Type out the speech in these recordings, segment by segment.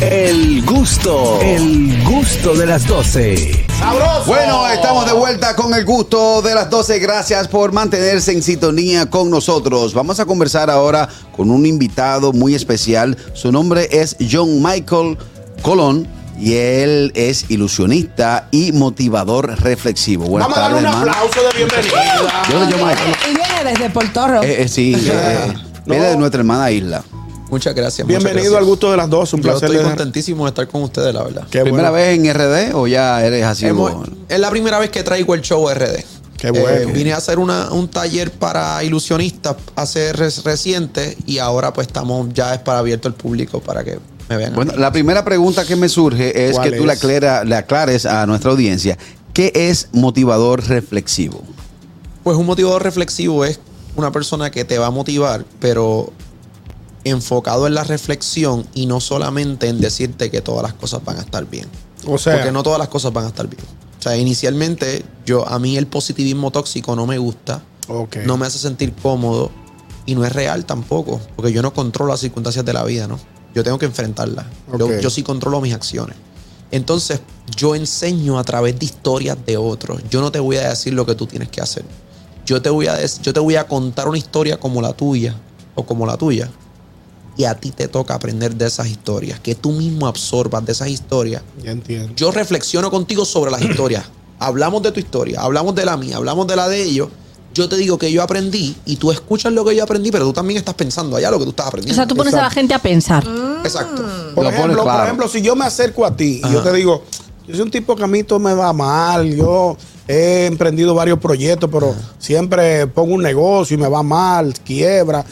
El gusto, el gusto de las 12. ¡Sabroso! Bueno, estamos de vuelta con el gusto de las 12. Gracias por mantenerse en sintonía con nosotros. Vamos a conversar ahora con un invitado muy especial. Su nombre es John Michael Colón y él es ilusionista y motivador reflexivo. Buenas Vamos a darle un tardes, hermano. aplauso de bienvenida. Yo soy John Michael. Y viene desde Portorro. Eh, eh, sí, eh, viene de nuestra hermana isla. Muchas gracias. Bienvenido muchas gracias. al gusto de las dos. Un Yo placer. estoy contentísimo de estar con ustedes, la verdad. Qué ¿Primera bueno. vez en RD o ya eres así? Hemos- es la primera vez que traigo el show RD. Qué bueno. Eh, vine a hacer una- un taller para ilusionistas hace reciente y ahora pues estamos ya es para abierto al público para que me vean. Bueno, la primera pregunta que me surge es ¿Cuál que tú le, es? aclara- le aclares a nuestra audiencia. ¿Qué es motivador reflexivo? Pues un motivador reflexivo es una persona que te va a motivar, pero enfocado en la reflexión y no solamente en decirte que todas las cosas van a estar bien. O sea, Porque no todas las cosas van a estar bien. O sea, inicialmente, yo, a mí el positivismo tóxico no me gusta, no me hace sentir cómodo y no es real tampoco, porque yo no controlo las circunstancias de la vida, ¿no? Yo tengo que enfrentarlas. Yo, sí controlo mis acciones. Entonces, yo enseño a través de historias de otros. Yo no te voy a decir lo que tú tienes que hacer. Yo te voy a, yo te voy a contar una historia como la tuya o como la tuya. Y a ti te toca aprender de esas historias, que tú mismo absorbas de esas historias ya entiendo. yo reflexiono contigo sobre las historias. Hablamos de tu historia, hablamos de la mía, hablamos de la de ellos. Yo te digo que yo aprendí y tú escuchas lo que yo aprendí, pero tú también estás pensando allá lo que tú estás O aprendiendo. sea, tú pones a la gente a pensar. Exacto. Por Lo ejemplo, claro. por ejemplo, si yo me acerco a ti y yo te digo, yo soy un tipo que a mí todo me va mal, yo he emprendido varios proyectos, pero siempre pongo un negocio y me va mal, quiebra.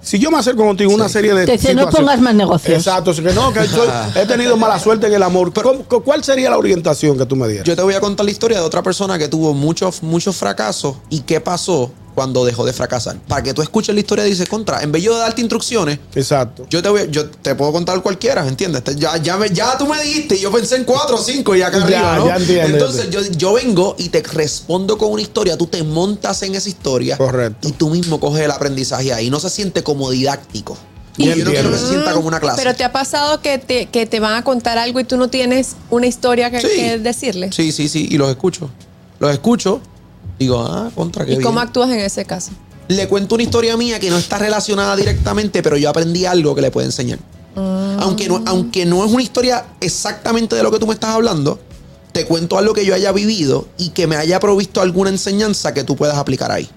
Si yo me acerco contigo una serie de Te dice, no pongas más negocios. Exacto, que no, que soy- he tenido mala suerte en el amor. ¿Cómo- cu- ¿Cuál sería la orientación que tú me dieras? Yo te voy a contar la historia de otra persona que tuvo muchos, muchos fracasos y qué pasó cuando dejó de fracasar. Para que tú escuches la historia y dices, contra, en vez yo de darte instrucciones, Exacto. yo te, voy, yo te puedo contar cualquiera, ¿entiendes? Ya, ya, me- ya tú me dijiste y yo pensé en cuatro o cinco y acá Ya, arriba, ¿no? ya entiendo, Entonces yo, yo vengo y te respondo con una historia, tú te montas en esa historia Correcto. y tú mismo coges el aprendizaje ahí. No se siente como didáctico. Y yo no quiero que entiendo. se sienta como una clase. Pero te ha pasado que te, que te van a contar algo y tú no tienes una historia que, Sí. que decirle. Sí, sí, sí, y los escucho. Los escucho, digo, ah, contra qué ¿Y cómo actúas en ese caso? le cuento una historia mía que no está relacionada directamente, pero yo aprendí algo que le puede enseñar. Aunque, no, aunque no es una historia exactamente de lo que tú me estás hablando, te cuento algo que yo haya vivido y que me haya provisto alguna enseñanza que tú puedas aplicar ahí.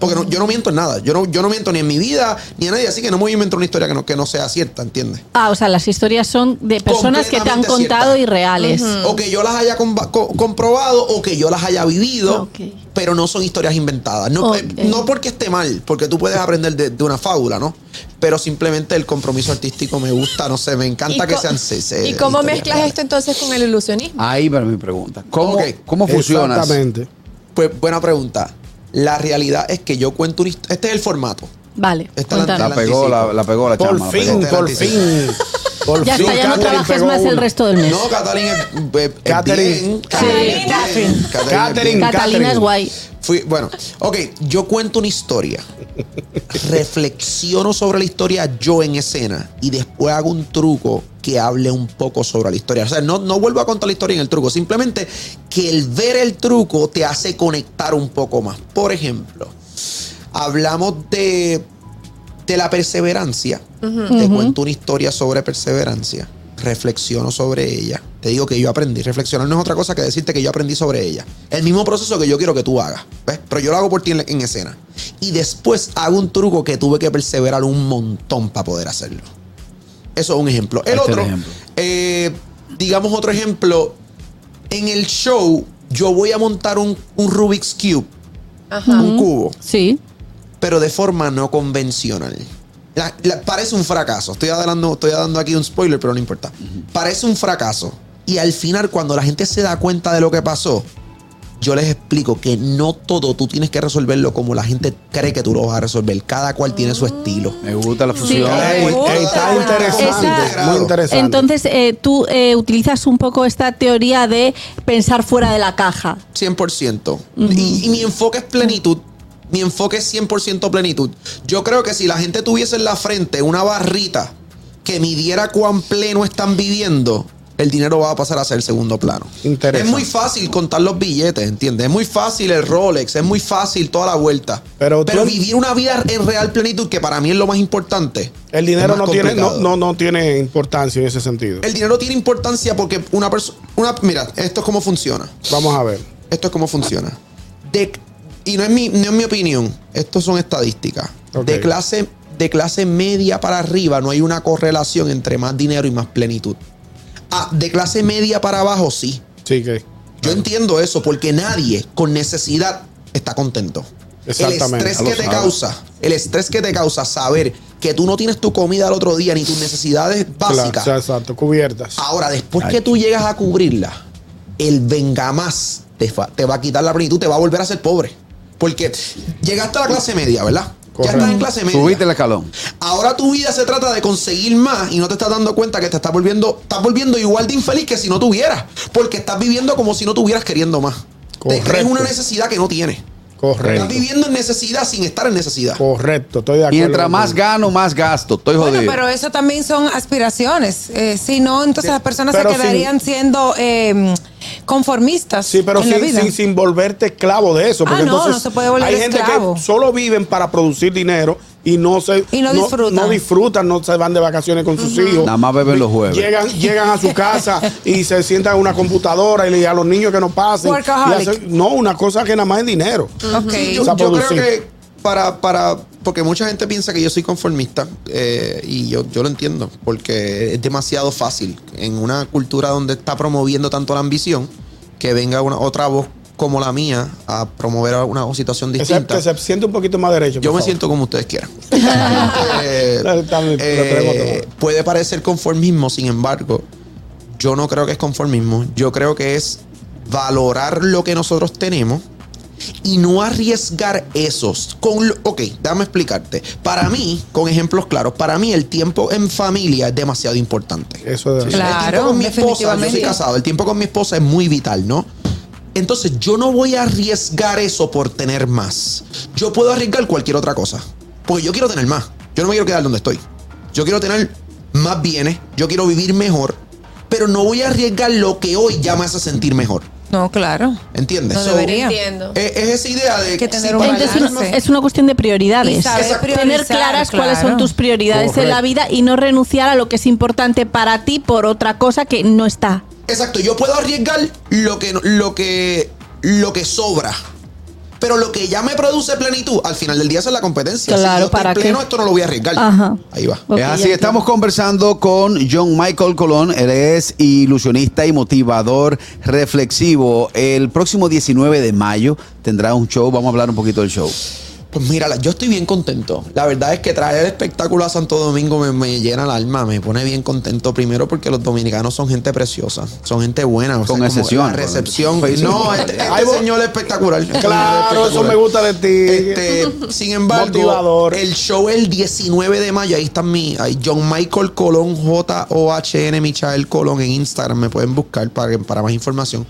Porque no- yo no miento en nada. Yo no, yo no miento ni en mi vida ni en nadie. Así que no me voy a inventar una historia que no, que no sea cierta, ¿entiendes? Ah, o sea, las historias son de personas que te han contado cierta. y reales. O que yo las haya co- comprobado o que yo las haya vivido, Ok. pero no son historias inventadas. No, eh, no porque esté mal, porque tú puedes aprender de, de una fábula, ¿no? Pero simplemente el compromiso artístico me gusta, no sé, me encanta ¿Y que sean se- se- ¿Y cómo mezclas reales. esto entonces con el ilusionismo? Ahí para mi pregunta. ¿Cómo, Ok. cómo funciona? Exactamente. Pues buena pregunta. La realidad es que yo cuento una historia. Este es el formato. Vale, Esta la-. La pegó, la, la pegó la Por chama. la pegó. fin, por fin. Por Ya fin, está, ya no Catherine trabajas más el resto del mes. No, Catalina es, Catherine. Catherine. Catalina es guay. Fui, bueno, ok, yo cuento una historia, reflexiono sobre la historia yo en escena y después hago un truco que hable un poco sobre la historia. O sea, no, no vuelvo a contar la historia en el truco, simplemente que el ver el truco te hace conectar un poco más. Por ejemplo, hablamos de, de la perseverancia, te cuento una historia sobre perseverancia, reflexiono sobre ella, te digo que yo aprendí. Reflexionar no es otra cosa que decirte que yo aprendí sobre ella. El mismo proceso que yo quiero que tú hagas, ¿ves? Pero yo lo hago por ti en, en escena. Y después hago un truco que tuve que perseverar un montón para poder hacerlo. Eso es un ejemplo. El Este otro, ejemplo. eh, digamos otro ejemplo, en el show yo voy a montar un, un Rubik's Cube, un cubo Sí. pero de forma no convencional. La- la- parece un fracaso. Estoy dando, estoy dando aquí un spoiler, pero no importa. Parece un fracaso. Y al final, cuando la gente se da cuenta de lo que pasó, yo les explico que no todo tú tienes que resolverlo como la gente cree que tú lo vas a resolver. Cada cual tiene su estilo. Me gusta la fusión. Ay, Ey, gusta. está interesante, Esa- muy interesante. Entonces, eh, tú eh, utilizas un poco esta teoría de pensar fuera de la caja. 100%. y, y mi enfoque es plenitud. Mi enfoque es 100% plenitud. Yo creo que si la gente tuviese en la frente una barrita que midiera cuán pleno están viviendo, el dinero va a pasar a ser segundo plano. Interesante. Es muy fácil contar los billetes, ¿entiendes? Es muy fácil el Rolex, es muy fácil toda la vuelta. Pero Pero, tú- vivir una vida en real plenitud, que para mí es lo más importante. El dinero no tiene, no, no, no tiene importancia en ese sentido. El dinero tiene importancia porque una persona. Una, mira, esto es cómo funciona. Vamos a ver. Esto es cómo funciona. De- y no es, mi, no es mi opinión, estos son estadísticas. De, clase, de clase media para arriba no hay una correlación entre más dinero y más plenitud. Ah, de clase media para abajo sí. Sí, que. Yo entiendo eso porque nadie con necesidad está contento. Exactamente. El estrés que te causa, el estrés que te causa saber que tú no tienes tu comida al otro día ni tus necesidades básicas. exacto, cubiertas. Ahora, después que tú llegas a cubrirla, el venga más te va a quitar la plenitud, te va a volver a ser pobre. Porque llegaste a la clase media, ¿verdad? Correcto. Ya estás en clase media. Subiste el escalón. Ahora tu vida se trata de conseguir más y no te estás dando cuenta que te estás volviendo, estás volviendo igual de infeliz que si no tuvieras. Porque estás viviendo como si no tuvieras queriendo más. Te crees Correcto. una necesidad que no tienes. Correcto. Estás viviendo en necesidad sin estar en necesidad. Correcto, estoy de acuerdo. Mientras más gano, más gasto. Estoy Bueno, jodido. pero eso también son aspiraciones. Eh, si no, entonces las personas se sin- quedarían siendo eh, conformistas Sí, pero en la sin, vida. sin, sin volverte esclavo de eso. Porque Ah, no, entonces no se puede volver hay gente esclavo. que solo viven para producir dinero y no se Y no disfrutan. no disfrutan, no se van de vacaciones con sus hijos. Nada más beben los jueves. Llegan, llegan a su casa y se sientan en una computadora y le a los niños que no pasen. Workaholic. Y hacen- no, una cosa que nada más es dinero. Ok. Sí, yo, O sea, yo creo que para, para, porque mucha gente piensa que yo soy conformista eh, y yo, yo lo entiendo, porque es demasiado fácil en una cultura donde está promoviendo tanto la ambición que venga una otra voz como la mía a promover una situación Que se, distinta. que se siente un poquito más derecho. Yo me favor. siento como ustedes quieran. Eh, bien, eh, puede parecer conformismo, sin embargo, yo no creo que es conformismo. Yo creo que es valorar lo que nosotros tenemos y no arriesgar esos. Con lo- ok, déjame explicarte. Para mí, con ejemplos claros, para mí el tiempo en familia es demasiado importante. Eso de Claro. el tiempo con mi esposa, yo soy casado, el tiempo con mi esposa es muy vital, ¿no? Entonces yo no voy a arriesgar eso por tener más. Yo puedo arriesgar cualquier otra cosa. Porque yo quiero tener más. Yo no me quiero quedar donde estoy. Yo quiero tener más bienes. Yo quiero vivir mejor. Pero no voy a arriesgar lo que hoy ya me hace sentir mejor. No, claro. ¿Entiendes? No So, debería. Entiendo. Es, es esa idea de Que tener si un es una cuestión de prioridades. Tener claras cuáles son tus prioridades en la vida y no renunciar a lo que es importante para ti por otra cosa que no está. Exacto, yo puedo arriesgar lo que, lo que, lo que sobra. Pero lo que ya me produce plenitud, al final del día es la competencia. Claro, si yo estoy ¿para qué? pleno, esto no lo voy a arriesgar. Ajá. Ahí va. Es así, estamos conversando con John Michael Colón. Él es ilusionista y motivador reflexivo. El próximo 19 de mayo tendrá un show. Vamos a hablar un poquito del show. Pues mira, yo estoy bien contento. La verdad es que traer el espectáculo a Santo Domingo me, me llena el alma, me pone bien contento. Primero porque los dominicanos son gente preciosa, son gente buena. o sea, Con excepción, La recepción. con- No, este, este señor espectacular. Este señor es Claro, eso espectacular. me gusta de ti. Este, sin embargo, Motivador. el show el 19 de mayo, ahí está mi, ahí John Michael Colón, J-O-H-N, Michael Colón en Instagram, me pueden buscar para, para más información.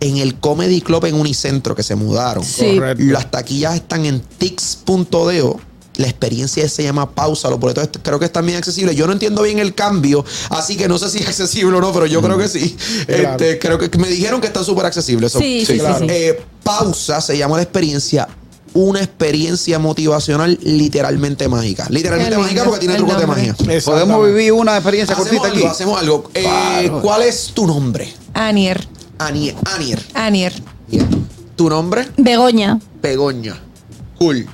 En el Comedy Club en Unicentro, que se mudaron. Sí. Correcto. Las taquillas están en tix.do. La experiencia se llama pausa. Los boletos creo que están bien accesibles. Yo no entiendo bien el cambio, así que no sé si es accesible o no, pero yo creo que sí. Claro. Este, creo que me dijeron que están súper accesibles. So, Sí, sí, sí, claro. sí. eh, pausa se llama la experiencia. Una experiencia motivacional literalmente mágica. Literalmente mágica porque tiene trucos de magia. Podemos vivir una experiencia Hacemos cortita algo, aquí. hacemos algo. Eh, Claro. ¿Cuál es tu nombre? Anier. Anier. Anier. Anier. Bien. ¿Tu nombre? Begoña. Begoña. Cool.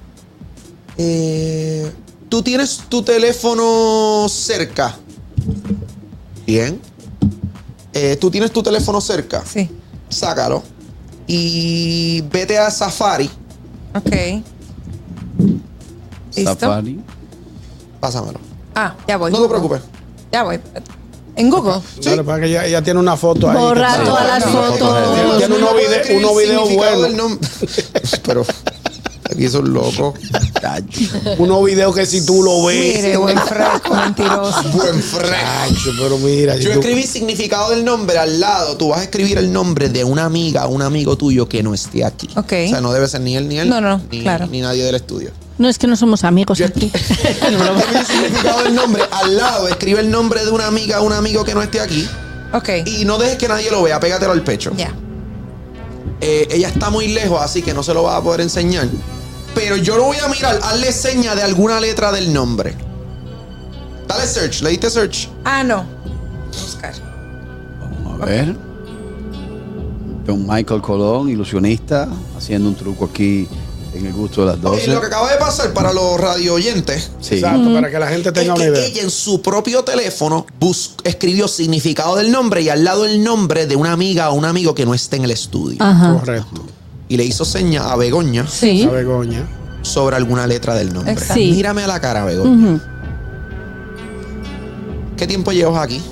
Eh, ¿Tú tienes tu teléfono cerca? Bien. Eh, ¿Tú tienes tu teléfono cerca? Sí. Sácalo. Y vete a Safari. Ok. ¿Listo? Safari. Pásamelo. Ah, ya voy. No te preocupes. Ya voy. ¿En Google? Claro, para que ella, ella tiene una foto ahí. Borra todas las fotos. Tiene unos videos buenos. Pero aquí son locos. Unos videos que si tú lo ves. Mire, buen fresco, mentiroso. Buen fresco. Pero mira. si Yo tú- escribí significado del nombre al lado. Tú vas a escribir el nombre de una amiga, un amigo tuyo que no esté aquí. Ok. O sea, no debe ser ni él ni él. No, no, ni, claro. ni nadie del estudio. No es que no somos amigos Yo- aquí. Escribe el significado del nombre al lado, escribe el nombre de una amiga o un amigo que no esté aquí Ok. y no dejes que nadie lo vea, pégatelo al pecho. Ya. Eh, ella está muy lejos, así que no se lo va a poder enseñar. Pero yo lo voy a mirar, hazle seña de alguna letra del nombre. Dale search, le diste search. Ah, no. Buscar. Vamos a ver. John Michael Colón, ilusionista, haciendo un truco aquí en el gusto de las Ok, 12. lo que acaba de pasar para los radio oyentes Sí. Exacto, para que la gente es tenga una que idea. ella en su propio teléfono bus- escribió significado del nombre y al lado el nombre de una amiga o un amigo que no esté en el estudio. Ajá. Correcto. Y le hizo seña a Begoña Sí. A Begoña. sobre alguna letra del nombre. Exacto. Sí. Mírame a la cara, Begoña. ¿Qué tiempo llevas aquí?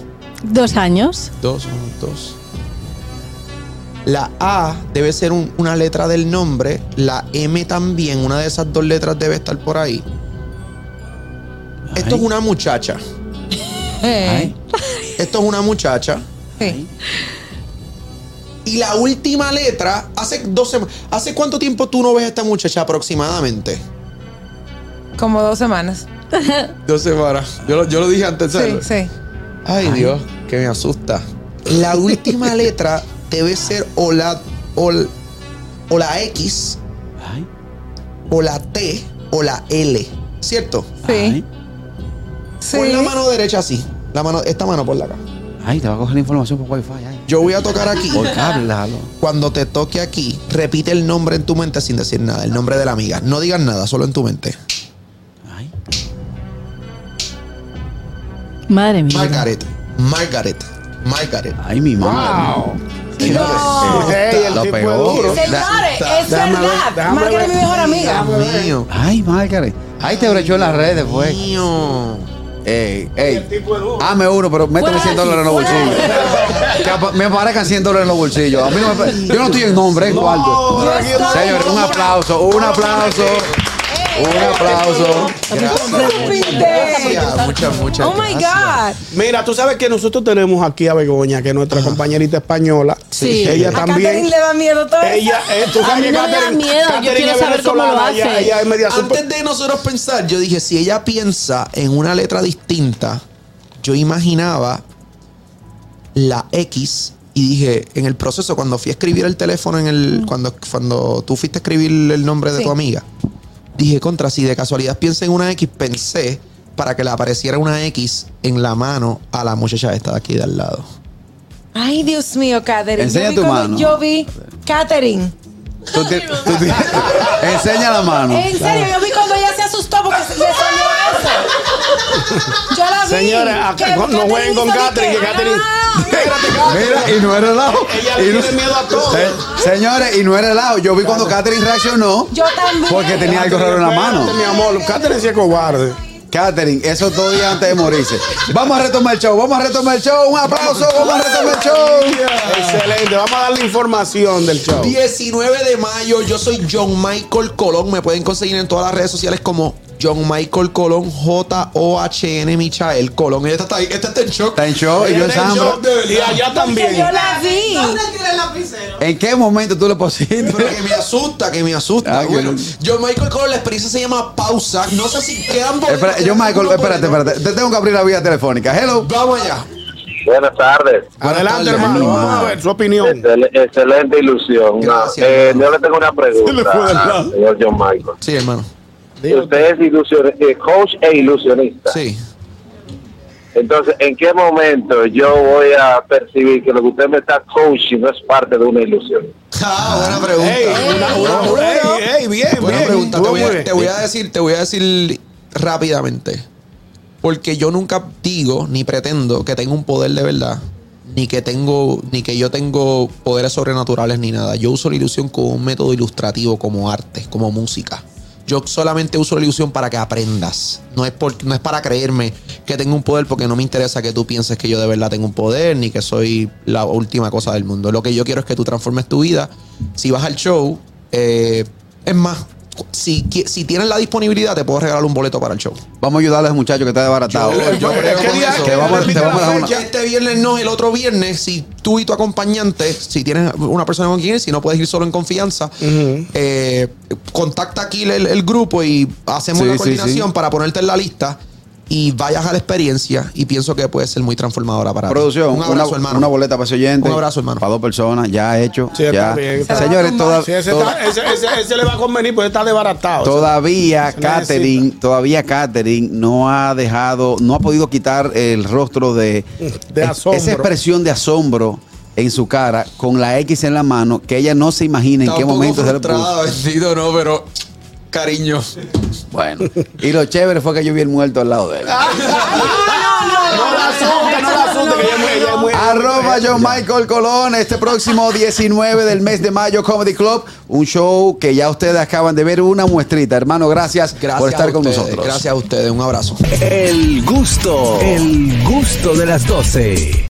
Dos años. Dos, dos. La A debe ser un- una letra del nombre. La M también. Una de esas dos letras debe estar por ahí. Esto es una muchacha. Ay, Esto es una muchacha. sí. Y la última letra, hace dos semanas. ¿Hace cuánto tiempo tú no ves a esta muchacha aproximadamente? Como dos semanas. Dos semanas. Yo lo, yo lo dije antes. Sí, ¿sabes? sí. Ay, Dios, que me asusta. La última letra debe ser o la, o, la X, ay, o la T, o la L. ¿Cierto? Sí. Sí. Pon la mano derecha así. La mano, esta mano por la acá. Ay, te va a coger la información por Wi-Fi. Ay. Yo voy a tocar aquí. Por déjalo. Cuando te toque aquí, repite el nombre en tu mente sin decir nada. El nombre de la amiga. No digas nada, solo en tu mente. Ay. Madre mía. Margaret. Margaret. Margaret. Ay, mi madre. Wow. Señores, No. eh, Ey, el lo tipo pegó. es duro. Señores, es Déjame ver, verdad. Margaret es mi mejor amiga. Dios mío. Ay, Margaret. Ay, te brechó en las redes, pues. Mío. Ey, ey. Dame uno, pero Fuera 100 de dólares en los bolsillos. Que me aparezcan 100 dólares en los bolsillos. A mí no me, yo no estoy en nombre, en cuarto. Señores, un aplauso, un aplauso. Un aplauso. Gracias. Muchas, muchas Oh my. God. Mira, tú sabes que nosotros tenemos aquí a Begoña, que es nuestra compañerita española. Sí. Ella A también. Catherine le da miedo todo. Ella, eh, tú A sabes mí me da Catherine- miedo, yo Catherine quiero es saber cómo lo ella- es media super- Antes de nosotros pensar, yo dije, si ella piensa en una letra distinta, yo imaginaba la X y dije, en el proceso, cuando fui a escribir el teléfono, en el, cuando, cuando tú fuiste a escribir el nombre de tu amiga, dije, contra, si de casualidad piensa en una X, pensé para que le apareciera una X en la mano a la muchacha esta de aquí de al lado. Ay, Dios mío, Catherine. Enseña yo vi tu cuando- mano. Yo vi. Tú tú ti- Enseña la mano. En serio, yo vi cuando ella se asustó porque se le salió. Yo la vi. Señores, acá- no jueguen con Catherine, que Catherine- Mira, y no era relajo. Ella le Y no- tiene miedo a todo. Se- señores, y no era relajo. Yo vi cuando Catherine reaccionó. Yo también. Porque tenía algo raro en la mano. Mi amor, Catherine sí es cobarde. Catherine, eso dos días antes de morirse. Vamos a retomar el show, vamos a retomar el show. Un aplauso, vamos a retomar el show. Excelente, vamos a darle información del show. 19 de mayo, yo soy John Michael Colón. Me pueden conseguir en todas las redes sociales como John Michael Colón, J-O-H-N Michael Colón. Esta está ahí, esta está en shock. Está en shock y yo en Está en Zambra. shock, de verdad. Y allá Porque también. yo la vi. ¿En qué momento tú le pusiste? Pero que me asusta, que me asusta. Ah, bueno. John Michael Colón, la experiencia se llama pausa. No sé si quedan Espera, yo, quedan Michael, espérate, espérate. Te tengo que abrir la vía telefónica. Hello. Vamos allá. Buenas tardes. Adelante, hermano. Vamos a ver su opinión. Excel- excelente ilusión. Gracias, eh, yo le tengo una Se le fue del pregunta al señor John Michael. Sí, hermano. Usted es ilusion- eh, coach e ilusionista. Sí. Entonces, ¿en qué momento yo voy a percibir que lo que usted me está coaching no es parte de una ilusión? Ah, buena pregunta. Ey, una, una, una- ey, ey, bien, Buena bien. pregunta. Voy, a, te voy a decir, te voy a decir rápidamente. Porque yo nunca digo ni pretendo que tengo un poder de verdad. Ni que tengo, ni que yo tengo poderes sobrenaturales ni nada. Yo uso la ilusión como un método ilustrativo, como arte, como música. Yo solamente uso la ilusión para que aprendas. No es, por, no es para creerme que tengo un poder porque no me interesa que tú pienses que yo de verdad tengo un poder ni que soy la última cosa del mundo. Lo que yo quiero es que tú transformes tu vida. Si vas al show, eh, es más, si, si tienes la disponibilidad, te puedo regalar un boleto para el show. Vamos a ayudarle a ese muchacho que está desbaratado. Yo- yo- creo ¿qué con día- eso. qué Te vamos, repite te vamos a la dejar una- fecha? Este viernes no, el otro viernes, si tú y tu acompañante, si tienes una persona con quien ir, si no puedes ir solo en confianza, eh, contacta aquí el, el grupo y hacemos Sí, la sí, coordinación sí. para ponerte en la lista y vayas a la experiencia y pienso que puede ser muy transformadora para ti. Producción, Un abrazo, una, hermano. una boleta para ese oyente. Un abrazo, hermano. Para dos personas, ya hecho. Sí, ya. bien, Señores, toda- Sí, ese, toda- está- ese- ese- ese le va a convenir porque está desbaratado. todavía necesita. Catherine, todavía Catherine no ha dejado, no ha podido quitar el rostro de, De es- asombro. esa expresión de asombro en su cara con la X en la mano que ella no se imagina en qué momento se le puso. no, pero cariño. Bueno, y lo chévere fue que yo vi el muerto al lado de él. Arroba John Michael Colón, este próximo 19 del mes de mayo, Comedy Club, un show que ya ustedes acaban de ver, una muestrita. Hermano, gracias, Gracias por estar con ustedes, nosotros. Gracias a ustedes, un abrazo. El gusto, el gusto de las 12.